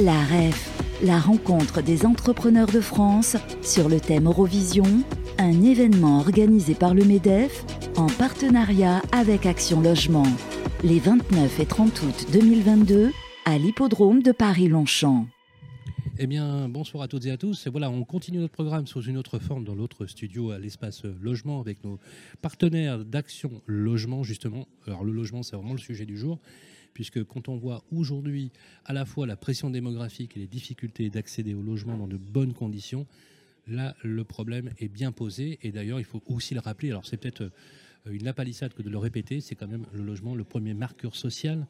La REF, la rencontre des entrepreneurs de France sur le thème Eurovision, un événement organisé par le MEDEF en partenariat avec Action Logement, les 29 et 30 août 2022 à l'hippodrome de Paris-Longchamp. Eh bien, bonsoir à toutes et à tous. Voilà, on continue notre programme sous une autre forme dans l'autre studio à l'espace logement avec nos partenaires d'Action Logement, justement. Alors, le logement, c'est vraiment le sujet du jour puisque quand on voit aujourd'hui à la fois la pression démographique et les difficultés d'accéder au logement dans de bonnes conditions, là, le problème est bien posé. Et d'ailleurs, il faut aussi le rappeler, alors c'est peut-être euh, une lapalissade que de le répéter, c'est quand même le logement le premier marqueur social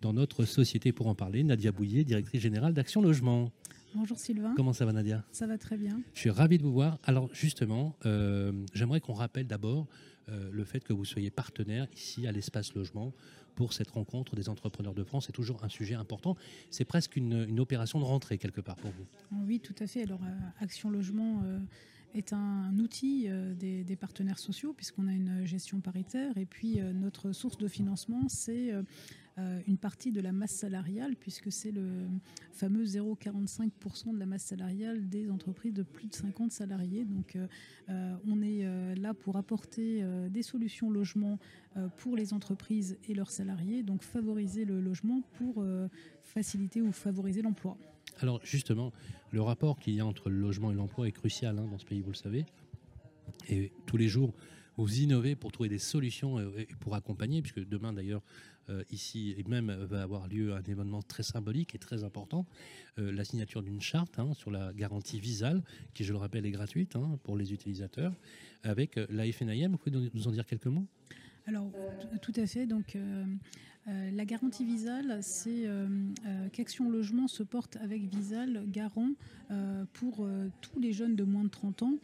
dans notre société. Pour en parler, Nadia Bouillet, directrice générale d'Action Logement. Bonjour Sylvain. Comment ça va Nadia? Ça va très bien. Je suis ravi de vous voir. Alors justement, euh, j'aimerais qu'on rappelle d'abord euh, le fait que vous soyez partenaire ici à l'espace logement pour cette rencontre des entrepreneurs de France. C'est toujours un sujet important. C'est presque une, opération de rentrée quelque part pour vous. Oui, tout à fait. Alors, euh, Action Logement est un outil euh, des, partenaires sociaux puisqu'on a une gestion paritaire et puis notre source de financement, c'est une partie de la masse salariale puisque c'est le fameux 0,45% de la masse salariale des entreprises de plus de 50 salariés. Donc on est là pour apporter des solutions logement euh, pour les entreprises et leurs salariés, donc favoriser le logement pour euh, faciliter ou favoriser l'emploi. Alors justement, le rapport qu'il y a entre le logement et l'emploi est crucial hein, dans ce pays, vous le savez. Et tous les jours, vous innovez pour trouver des solutions et pour accompagner, puisque demain d'ailleurs, euh, ici et même va avoir lieu un événement très symbolique et très important, la signature d'une charte hein, sur la garantie visale, qui je le rappelle est gratuite hein, pour les utilisateurs, avec la FNIM. Vous pouvez nous en dire quelques mots? Alors, tout à fait. Donc, euh, euh, la garantie Visal, c'est euh, qu'Action Logement se porte avec Visal garant pour tous les jeunes de moins de 30 ans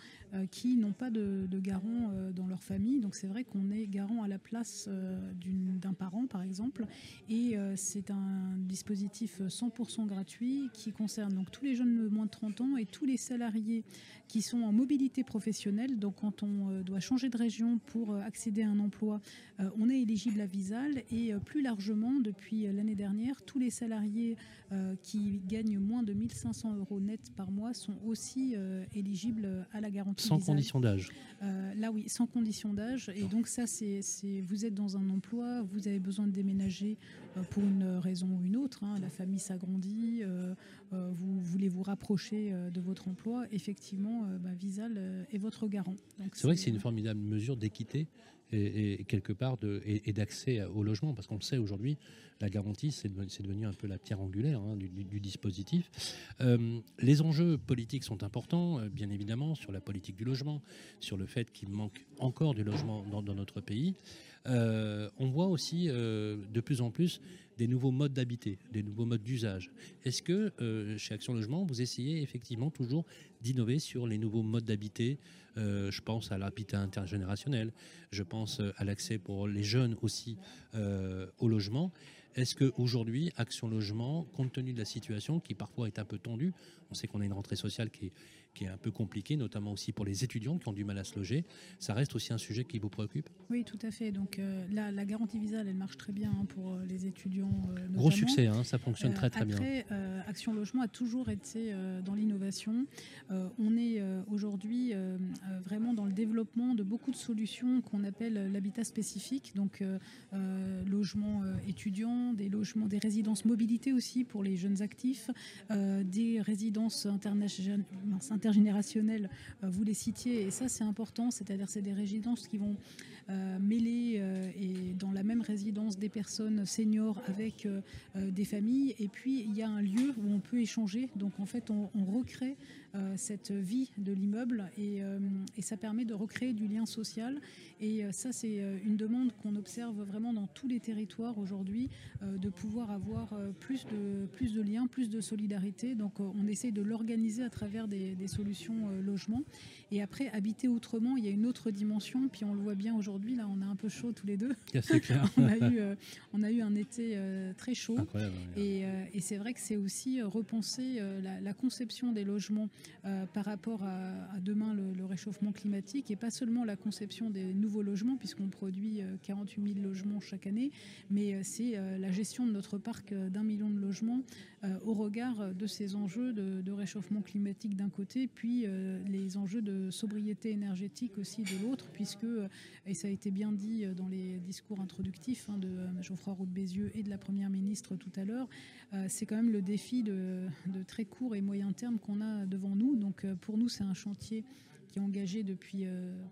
qui n'ont pas de, de garant dans leur famille. Donc, c'est vrai qu'on est garant à la place d'un parent, par exemple. Et c'est un dispositif 100% gratuit qui concerne donc tous les jeunes de moins de 30 ans et tous les salariés qui sont en mobilité professionnelle. Donc, quand on doit changer de région pour accéder à un emploi, euh, on est éligible à Visal euh, largement, depuis euh, l'année dernière, tous les salariés qui gagnent moins de 1500 euros net par mois sont aussi éligibles à la garantie. Sans condition d'âge Là, oui, sans condition d'âge. Et donc, ça, c'est vous êtes dans un emploi, vous avez besoin de déménager pour une raison ou une autre. Hein. la famille s'agrandit, vous voulez vous rapprocher de votre emploi. Effectivement, bah, Visal est votre garant. C'est vrai que c'est une formidable mesure d'équité et, quelque part de, et, d'accès au logement, parce qu'on le sait aujourd'hui, la garantie, c'est devenu, un peu la pierre angulaire hein, du, dispositif. Euh, les enjeux politiques sont importants, euh, bien évidemment, sur la politique du logement, sur le fait qu'il manque encore du logement dans, notre pays. Euh, on voit aussi de plus en plus des nouveaux modes d'habiter, des nouveaux modes d'usage. Est-ce que chez Action Logement, vous essayez effectivement toujours d'innover sur les nouveaux modes d'habiter? Je pense à l'habitat intergénérationnel, je pense à l'accès pour les jeunes aussi au logement. Est-ce qu'aujourd'hui, Action Logement, compte tenu de la situation qui parfois est un peu tendue, on sait qu'on a une rentrée sociale qui est, qui est un peu compliquée, notamment aussi pour les étudiants qui ont du mal à se loger, ça reste aussi un sujet qui vous préoccupe? Oui, tout à fait. Donc euh, la garantie Visa, elle marche très bien hein, pour euh, les étudiants. Euh, Gros succès, hein, ça fonctionne très très après, bien. Action Logement a toujours été dans l'innovation. on est aujourd'hui vraiment dans le développement de beaucoup de solutions qu'on appelle l'habitat spécifique, donc logement étudiants, des logements, des résidences mobilité aussi pour les jeunes actifs, des résidences intergénérationnelles, euh, vous les citiez, et ça c'est important, c'est-à-dire c'est des résidences qui vont euh, mêler euh, et dans la même résidence des personnes seniors avec des familles, et puis il y a un lieu où on peut échanger, donc en fait on, recrée cette vie de l'immeuble et, et, ça permet de recréer du lien social, et ça c'est une demande qu'on observe vraiment dans tous les territoires aujourd'hui, de pouvoir avoir plus de, plus de liens, plus de solidarité, donc on essaye de l'organiser à travers des, des solutions logement. Et après, habiter autrement, il y a une autre dimension. Puis on le voit bien aujourd'hui, là, on est un peu chaud tous les deux. Clair. on, a eu, euh, on a eu un été euh, très chaud. Et, euh, et c'est vrai que c'est aussi repenser la, conception des logements par rapport à, demain le, réchauffement climatique et pas seulement la conception des nouveaux logements, puisqu'on produit 48 000 logements chaque année, mais c'est la gestion de notre parc d'un million de logements au regard de ces enjeux de, réchauffement climatique d'un côté, puis les enjeux de sobriété énergétique aussi de l'autre, puisque, et ça a été bien dit dans les discours introductifs hein, de Geoffroy Roux de Bézieux et de la Première ministre tout à l'heure, c'est quand même le défi de, très court et moyen terme qu'on a devant nous. Donc pour nous, c'est un chantier qui est engagé depuis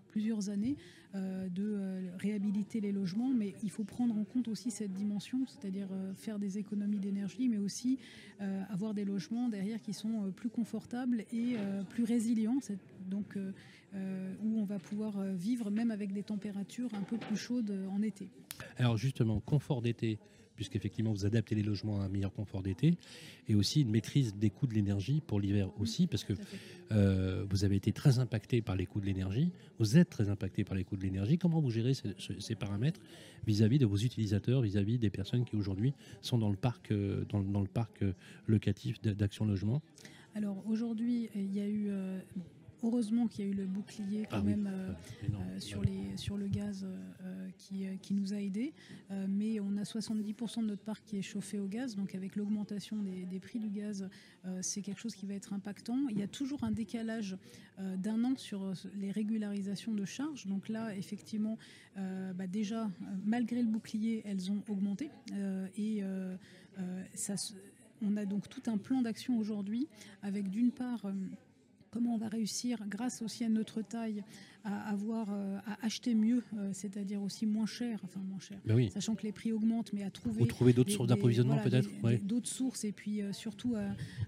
plusieurs années de réhabiliter les logements, mais il faut prendre en compte aussi cette dimension, c'est-à-dire faire des économies d'énergie, mais aussi avoir des logements derrière qui sont plus confortables et plus résilients. Donc où on va pouvoir vivre même avec des températures un peu plus chaudes en été. Alors justement, confort d'été, puisqu'effectivement vous adaptez les logements à un meilleur confort d'été, et aussi une maîtrise des coûts de l'énergie pour l'hiver aussi, parce que euh, vous avez été très impacté par les coûts de l'énergie, vous êtes très impacté par les coûts de l'énergie. Comment vous gérez ces, paramètres vis-à-vis de vos utilisateurs, vis-à-vis des personnes qui aujourd'hui sont dans le parc, euh, dans, le parc euh, locatif d'Action Logement? Alors aujourd'hui, il y a eu Heureusement qu'il y a eu le bouclier quand ah même euh, euh, sur, les, sur le gaz euh, qui, qui, nous a aidés. mais on a 70% de notre parc qui est chauffé au gaz. Donc avec l'augmentation des, prix du gaz, c'est quelque chose qui va être impactant. Il y a toujours un décalage d'un an sur les régularisations de charges. Donc là, effectivement, bah déjà, malgré le bouclier, elles ont augmenté. et ça, on a donc tout un plan d'action aujourd'hui avec d'une part comment on va réussir, grâce aussi à notre taille, à avoir euh, à acheter mieux, euh, c'est-à-dire aussi moins cher, enfin moins cher, ben sachant que les prix augmentent, mais à trouver, Ou trouver d'autres sources d'approvisionnement peut-être, d'autres sources et puis euh, surtout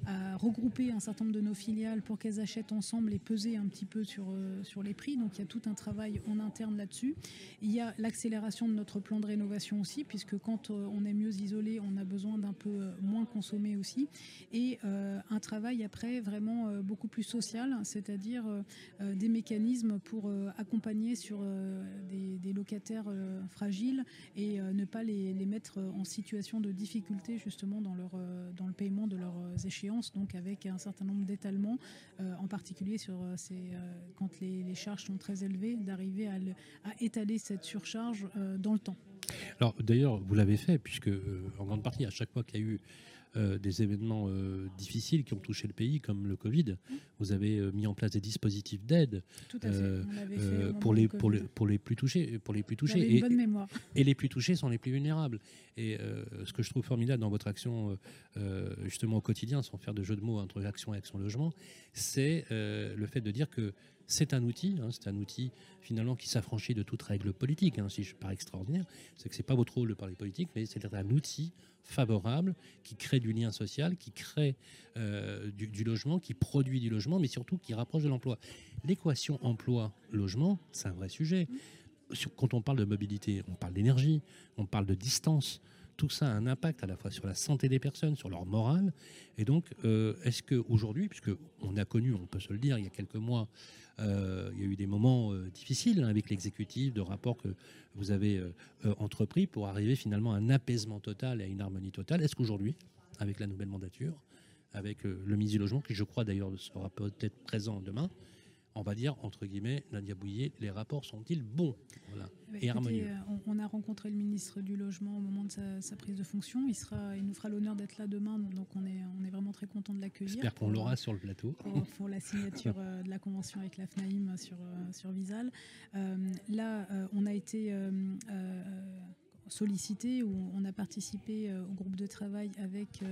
à, regrouper un certain nombre de nos filiales pour qu'elles achètent ensemble et peser un petit peu sur sur les prix. Donc il y a tout un travail en interne là-dessus. Il y a l'accélération de notre plan de rénovation aussi, puisque quand on est mieux isolé, on a besoin d'un peu moins consommer aussi, et un travail après vraiment beaucoup plus social, c'est-à-dire des mécanismes pour accompagner sur euh, des, locataires euh, fragiles et ne pas les, mettre en situation de difficulté justement dans, leur, dans le paiement de leurs échéances, donc avec un certain nombre d'étalements, en particulier sur ces, quand les, charges sont très élevées, d'arriver à, étaler cette surcharge dans le temps. Alors d'ailleurs, vous l'avez fait, puisque en grande partie, à chaque fois qu'il y a eu euh, des événements euh, difficiles qui ont touché le pays, comme le Covid. Vous avez euh, mis en place des dispositifs d'aide pour, les, pour, les, pour les plus touchés. Pour les plus touchés et, et, les plus touchés sont les plus vulnérables. Et ce que je trouve formidable dans votre action, justement au quotidien, sans faire de jeu de mots entre action et action logement, c'est le fait de dire que c'est un outil, hein, c'est un outil finalement qui s'affranchit de toute règle politique, hein, si je parle extraordinaire, c'est que c'est pas votre rôle de parler politique, mais c'est un outil favorable qui crée du lien social, qui crée euh, du, logement, qui produit du logement, mais surtout qui rapproche de l'emploi. L'équation emploi-logement, c'est un vrai sujet. Quand on parle de mobilité, on parle d'énergie, on parle de distance, tout ça a un impact à la fois sur la santé des personnes, sur leur morale. Et donc, euh, est-ce qu'aujourd'hui, puisque on a connu, on peut se le dire, il y a quelques mois, euh, il y a eu des moments euh, difficiles hein, avec l'exécutif, de rapports que vous avez entrepris pour arriver finalement à un apaisement total et à une harmonie totale. Est-ce qu'aujourd'hui, avec la nouvelle mandature, avec le ministre du Logement, qui je crois d'ailleurs sera peut-être présent demain, on va dire, entre guillemets, Nadia Bouillet, les rapports sont-ils bons? Et harmonieux euh, on, a rencontré le ministre du Logement au moment de sa, prise de fonction. Il, sera, il nous fera l'honneur d'être là demain, donc on est, on est vraiment très content de l'accueillir. J'espère qu'on l'aura sur le plateau. Pour, la signature euh, de la convention avec la FNAIM sur, euh, sur Visal. là, on a été sollicité, où on a participé au groupe de travail avec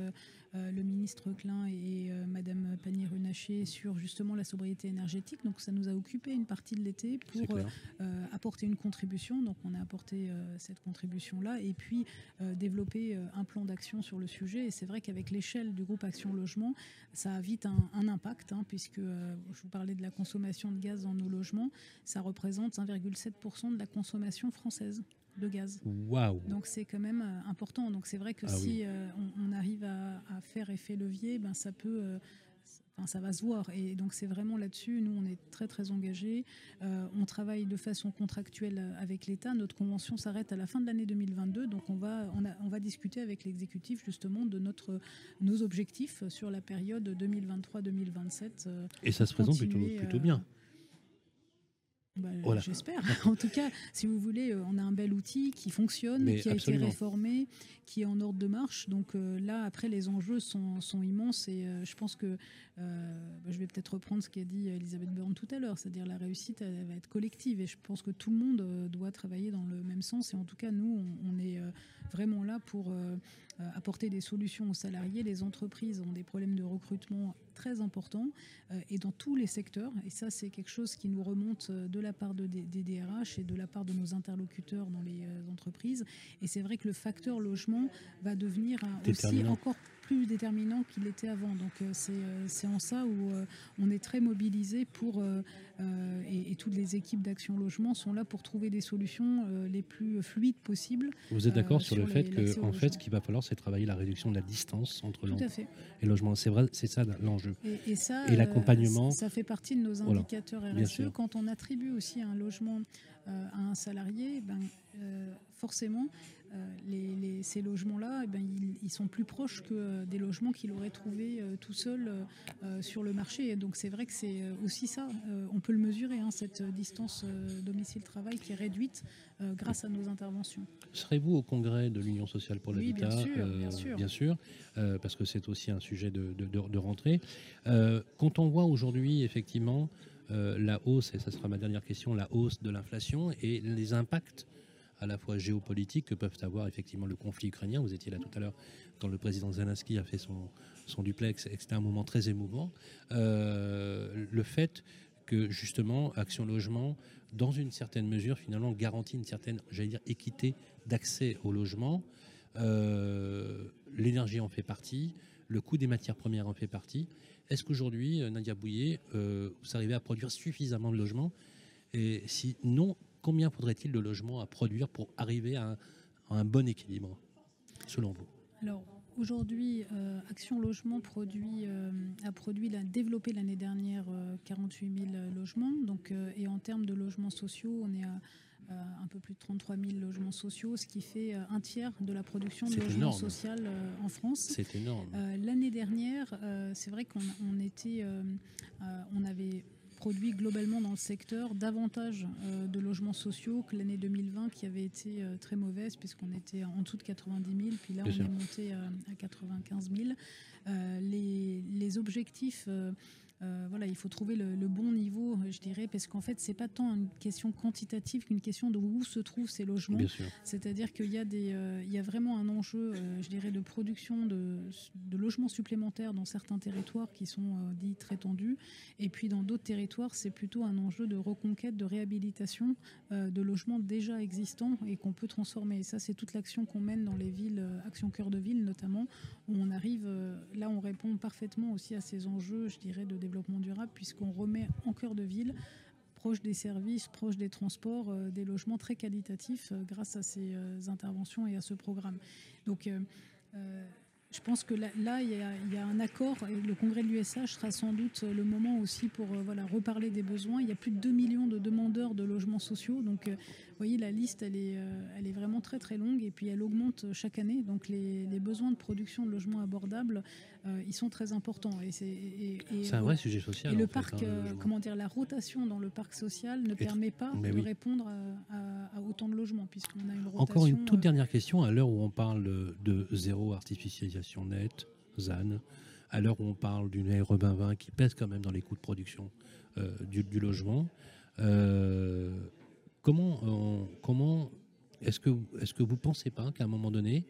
euh, le ministre Klein et euh, Madame Pannier-Runacher sur justement la sobriété énergétique. Donc ça nous a occupé une partie de l'été pour euh, apporter une contribution. Donc on a apporté cette contribution-là et puis développer un plan d'action sur le sujet. Et c'est vrai qu'avec l'échelle du groupe Action Logement, ça a vite un, impact, hein, puisque je vous parlais de la consommation de gaz dans nos logements, ça représente 1,7% de la consommation française de gaz. Waouh Donc c'est quand même euh, important. Donc c'est vrai que ah si euh, on, arrive à, faire effet levier, ben ça peut, euh, ça va se voir. Et donc c'est vraiment là-dessus, nous on est très très engagés. Euh, on travaille de façon contractuelle avec l'État. Notre convention s'arrête à la fin de l'année 2022, donc on va, on, va discuter avec l'exécutif justement de notre, nos objectifs sur la période 2023-2027. Euh, Et ça se présente plutôt, plutôt bien. Bah, j'espère. en tout cas, si vous voulez, euh, on a un bel outil qui fonctionne, qui a été réformé, qui est en ordre de marche. Donc euh, là, après, les enjeux sont, immenses et euh, je pense que bah, je vais peut-être reprendre ce qu'a dit Elisabeth Borne tout à l'heure, c'est-à-dire la réussite elle, va être collective et je pense que tout le monde doit travailler dans le même sens. Et en tout cas, nous, on est vraiment là pour apporter des solutions aux salariés. Les entreprises ont des problèmes de recrutement très importants et dans tous les secteurs. Et ça, c'est quelque chose qui nous remonte de la part de, des, DRH et de la part de nos interlocuteurs dans les euh, entreprises. Et c'est vrai que le facteur logement va devenir aussi encore plus déterminant qu'il était avant. Donc euh, euh, c'est en ça où on est très mobilisé pour, et, toutes les équipes d'Action Logement sont là pour trouver des solutions les plus fluides possibles. Vous êtes d'accord sur, le fait que, en fait, ce qu'il va falloir, c'est travailler la réduction de la distance entre l'emploi et le logement. C'est vrai, c'est ça l'enjeu. Et, ça, et l'accompagnement. Ça, fait partie de nos indicateurs RSE. Quand on attribue aussi un logement à un salarié, ben, forcément, euh, les, ces logements-là, eh ben, ils, sont plus proches que euh, des logements qu'il aurait trouvés euh, tout seul sur le marché. Et donc c'est vrai que c'est aussi ça, on peut le mesurer, hein, cette distance domicile-travail qui est réduite grâce à nos interventions. Serez-vous au congrès de l'Union sociale pour l'habitat Oui, bien sûr. bien sûr, parce que c'est aussi un sujet de, de rentrée. quand on voit aujourd'hui effectivement la hausse, et ça sera ma dernière question, la hausse de l'inflation et les impacts à la fois géopolitiques que peuvent avoir effectivement le conflit ukrainien. Vous étiez là tout à l'heure quand le président Zelensky a fait son, son duplex, et c'était un moment très émouvant. Euh, le fait que justement Action Logement, dans une certaine mesure, finalement garantit une certaine, j'allais dire, équité d'accès au logement. Euh, l'énergie en fait partie, le coût des matières premières en fait partie. Est-ce qu'aujourd'hui, euh, Nadia Bouillet, vous arrivez à produire suffisamment de logements? Et si non, combien faudrait-il de logements à produire pour arriver à un, bon équilibre, selon vous? Alors, Aujourd'hui, euh, Action Logement produit, euh, a produit, a développé l'année dernière 48 euh, 000 logements. Donc, et en termes de logements sociaux, on est à un peu plus de 33 000 logements sociaux, ce qui fait un tiers de la production de logements sociaux en France. C'est énorme. L'année dernière, c'est vrai qu'on était, on avait produit globalement dans le secteur davantage euh, de logements sociaux que l'année 2020 qui avait été euh, très mauvaise puisqu'on était en dessous de 90 000, puis là on est monté à 95 000. Euh, les, les, objectifs euh, voilà, il faut trouver le, bon niveau, je dirais, parce qu'en fait, c'est pas tant une question quantitative qu'une question de où se trouvent ces logements. C'est-à-dire qu'il y a des, euh, il y a vraiment un enjeu, euh, je dirais, de production de, logements supplémentaires dans certains territoires qui sont dits très tendus, et puis dans d'autres territoires, c'est plutôt un enjeu de reconquête, de réhabilitation de logements déjà existants et qu'on peut transformer. Et ça, c'est toute l'action qu'on mène dans les villes, Action Cœur de Ville notamment, où on arrive, là, on répond parfaitement aussi à ces enjeux, je dirais, de développement durable, puisqu'on remet en cœur de ville, proche des services, proche des transports, euh, des logements très qualitatifs euh, grâce à ces euh, interventions et à ce programme. Donc, je pense que là, il, y a, un accord et le congrès de l'USH sera sans doute le moment aussi pour voilà, reparler des besoins. Il y a plus de 2 millions de demandeurs de logements sociaux. Donc, vous voyez, la liste, elle est, elle est vraiment très très longue et puis elle augmente chaque année. Donc les, besoins de production de logements abordables, euh, ils sont très importants. Et c'est un vrai sujet social. Et le parc, hein, euh, comment dire, la rotation dans le parc social ne permet pas de répondre à, autant de logements puisqu'on a une rotation. Encore une toute dernière question à l'heure où on parle de zéro artificialisation nette, ZAN, à l'heure où on parle d'une RE 2020 qui pèse quand même dans les coûts de production du, du, logement. Comment, comment est-ce que, est que vous ne pensez pas qu'à un moment donné,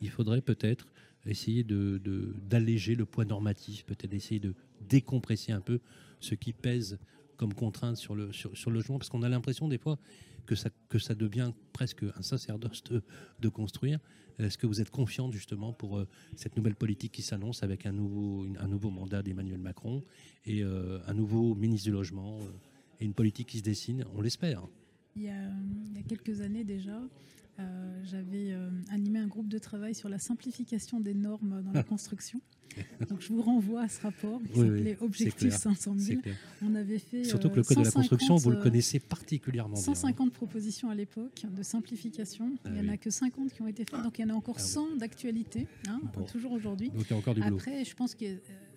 il faudrait peut-être essayer d'alléger de, le poids normatif, peut-être essayer de décompresser un peu ce qui pèse comme contrainte sur le, sur, le logement, parce qu'on a l'impression des fois que ça, que ça devient presque un sacerdoce de, construire. Est-ce que vous êtes confiante justement pour euh, cette nouvelle politique qui s'annonce avec un nouveau, un nouveau mandat d'Emmanuel Macron et euh, un nouveau ministre du Logement euh, et une politique qui se dessine, on l'espère il y, a, quelques années déjà, j'avais animé un groupe de travail sur la simplification des normes dans la construction. Donc je vous renvoie à ce rapport qui s'appelait Objectif 500 000. On avait fait surtout que le code de la construction, vous le connaissez particulièrement 150 propositions à l'époque de simplification. il n'y en a ah que 50 qui ont été faites, donc il y en a encore 100 ah d'actualité, hein, toujours aujourd'hui. Donc il y a encore du boulot. Après, je pense que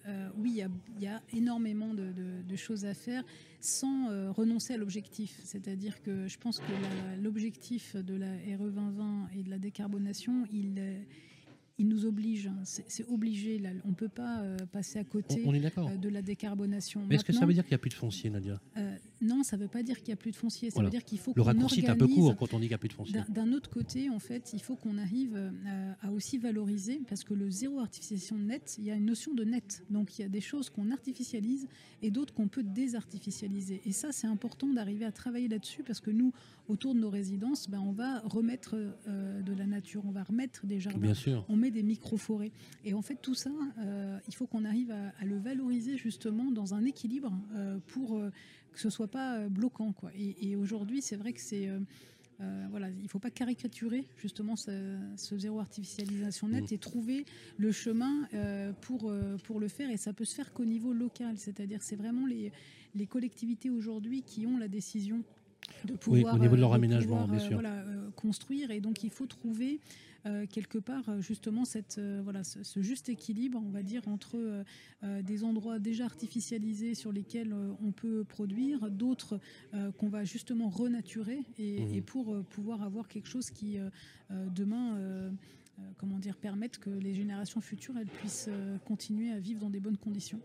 euh, oui, il y, a énormément de, choses à faire sans euh, renoncer à l'objectif. C'est-à-dire que je pense que l'objectif de la RE 2020 et de la décarbonation, il il nous oblige, hein. c'est obligé. Là. On ne peut pas euh, passer à côté euh, de la décarbonation. Mais est-ce que ça veut dire qu'il n'y a plus de foncier, Nadia? euh, Non, ça ne veut pas dire qu'il n'y a plus de foncier. Ça veut dire qu'il faut Le raccourci est un peu court quand on dit qu'il n'y a plus de foncier. D'un autre côté, en fait, il faut qu'on arrive à aussi valoriser, parce que le zéro artificialisation net, il y a une notion de net. Donc il y a des choses qu'on artificialise et d'autres qu'on peut désartificialiser. Et ça, c'est important d'arriver à travailler là-dessus, parce que nous, autour de nos résidences, ben, on va remettre de la nature, on va remettre des jardins. Bien sûr des micro-forêts. Et en fait, tout ça, euh, il faut qu'on arrive à, le valoriser justement dans un équilibre euh, pour euh, que ce soit pas bloquant. Quoi. Et, aujourd'hui, c'est vrai que c'est... voilà, il ne faut pas caricaturer justement ce, zéro artificialisation net mmh. et trouver le chemin pour, pour le faire. Et ça peut se faire qu'au niveau local, c'est-à-dire c'est vraiment les, les collectivités aujourd'hui qui ont la décision de pouvoir, oui, au niveau de leur aménagement, bien sûr. Voilà, construire. Et donc il faut trouver euh, quelque part euh, justement cette, euh, voilà, ce, juste équilibre, on va dire, entre des endroits déjà artificialisés sur lesquels on peut produire, d'autres qu'on va justement renaturer et, mmh. pour pouvoir avoir quelque chose qui demain comment dire, permette que les générations futures elles puissent continuer à vivre dans des bonnes conditions.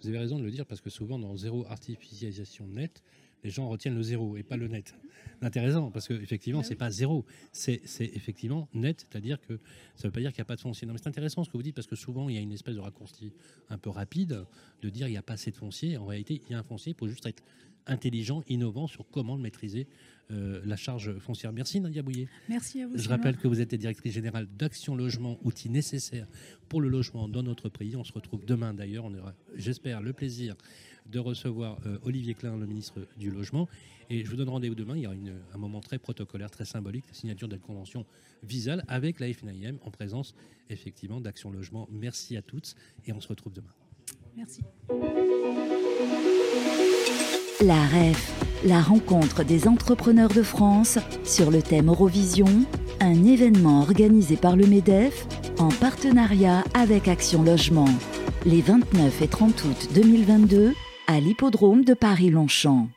Vous avez raison de le dire parce que souvent dans zéro artificialisation nette, les gens retiennent le zéro et pas le net. Intéressant, parce qu'effectivement, ce n'est pas zéro, c'est effectivement net, c'est-à-dire que ça ne veut pas dire qu'il n'y a pas de foncier. Non, mais c'est intéressant ce que vous dites, parce que souvent, il y a une espèce de raccourci un peu rapide de dire il n'y a pas assez de foncier. En réalité, il y a un foncier, il faut juste être intelligent, innovant sur comment le maîtriser, euh, la charge foncière. Merci Nadia Bouillet. Merci à vous. Je rappelle que vous êtes directrice générale d'Action Logement, outil nécessaire pour le logement dans notre pays. On se retrouve demain d'ailleurs. On aura, j'espère, le plaisir de recevoir euh, Olivier Klein, le ministre du Logement. Et je vous donne rendez-vous demain. Il y aura un moment très protocolaire, très symbolique, la signature de la convention Visal avec la FNIM en présence effectivement d'Action Logement. Merci à toutes et on se retrouve demain. Merci. La REF, la rencontre des entrepreneurs de France sur le thème Eurovision, un événement organisé par le MEDEF en partenariat avec Action Logement, les 29 et 30 août 2022 à l'hippodrome de Paris-Longchamp.